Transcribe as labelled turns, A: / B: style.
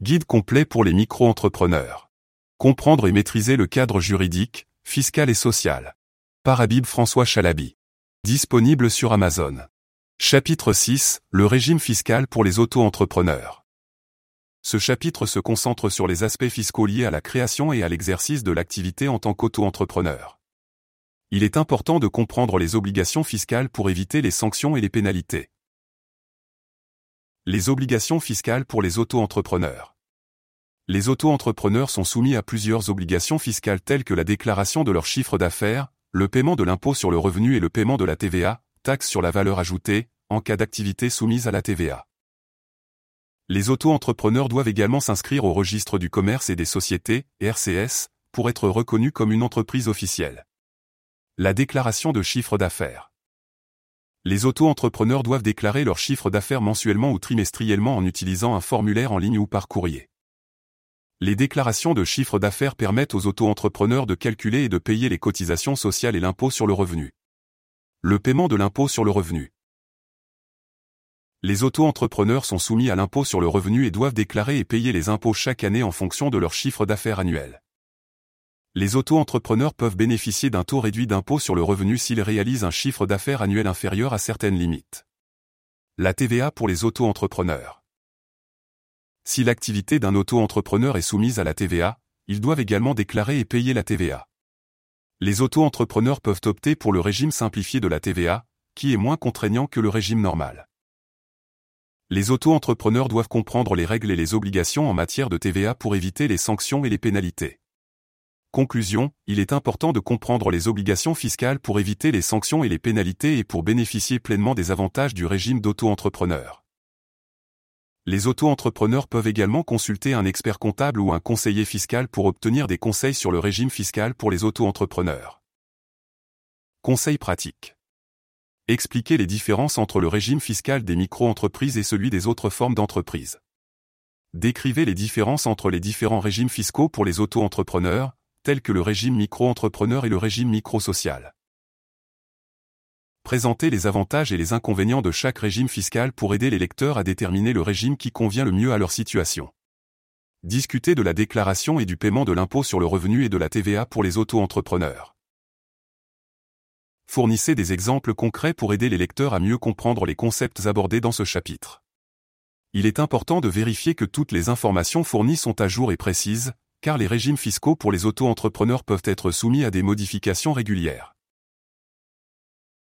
A: Guide complet pour les micro-entrepreneurs. Comprendre et maîtriser le cadre juridique, fiscal et social. Par Habib François Chalabi. Disponible sur Amazon. Chapitre 6. Le régime fiscal pour les auto-entrepreneurs. Ce chapitre se concentre sur les aspects fiscaux liés à la création et à l'exercice de l'activité en tant qu'auto-entrepreneur. Il est important de comprendre les obligations fiscales pour éviter les sanctions et les pénalités. Les obligations fiscales pour les auto-entrepreneurs. Les auto-entrepreneurs sont soumis à plusieurs obligations fiscales telles que la déclaration de leur chiffre d'affaires, le paiement de l'impôt sur le revenu et le paiement de la TVA, taxe sur la valeur ajoutée, en cas d'activité soumise à la TVA. Les auto-entrepreneurs doivent également s'inscrire au registre du commerce et des sociétés, RCS, pour être reconnus comme une entreprise officielle. La déclaration de chiffre d'affaires. Les auto-entrepreneurs doivent déclarer leur chiffre d'affaires mensuellement ou trimestriellement en utilisant un formulaire en ligne ou par courrier. Les déclarations de chiffre d'affaires permettent aux auto-entrepreneurs de calculer et de payer les cotisations sociales et l'impôt sur le revenu. Le paiement de l'impôt sur le revenu. Les auto-entrepreneurs sont soumis à l'impôt sur le revenu et doivent déclarer et payer les impôts chaque année en fonction de leur chiffre d'affaires annuel les auto-entrepreneurs peuvent bénéficier d'un taux réduit d'impôt sur le revenu s'ils réalisent un chiffre d'affaires annuel inférieur à certaines limites. La TVA pour les auto-entrepreneurs. Si l'activité d'un auto-entrepreneur est soumise à la TVA, ils doivent également déclarer et payer la TVA. Les auto-entrepreneurs peuvent opter pour le régime simplifié de la TVA, qui est moins contraignant que le régime normal. Les auto-entrepreneurs doivent comprendre les règles et les obligations en matière de TVA pour éviter les sanctions et les pénalités. Conclusion, il est important de comprendre les obligations fiscales pour éviter les sanctions et les pénalités et pour bénéficier pleinement des avantages du régime d'auto-entrepreneur. Les auto-entrepreneurs peuvent également consulter un expert comptable ou un conseiller fiscal pour obtenir des conseils sur le régime fiscal pour les auto-entrepreneurs. Conseils pratiques. Expliquer les différences entre le régime fiscal des micro-entreprises et celui des autres formes d'entreprises. Décrivez les différences entre les différents régimes fiscaux pour les auto-entrepreneurs, tels que le régime micro-entrepreneur et le régime micro-social. Présenter les avantages et les inconvénients de chaque régime fiscal pour aider les lecteurs à déterminer le régime qui convient le mieux à leur situation. Discuter de la déclaration et du paiement de l'impôt sur le revenu et de la TVA pour les auto-entrepreneurs. Fournissez des exemples concrets pour aider les lecteurs à mieux comprendre les concepts abordés dans ce chapitre. Il est important de vérifier que toutes les informations fournies sont à jour et précises, car les régimes fiscaux pour les auto-entrepreneurs peuvent être soumis à des modifications régulières.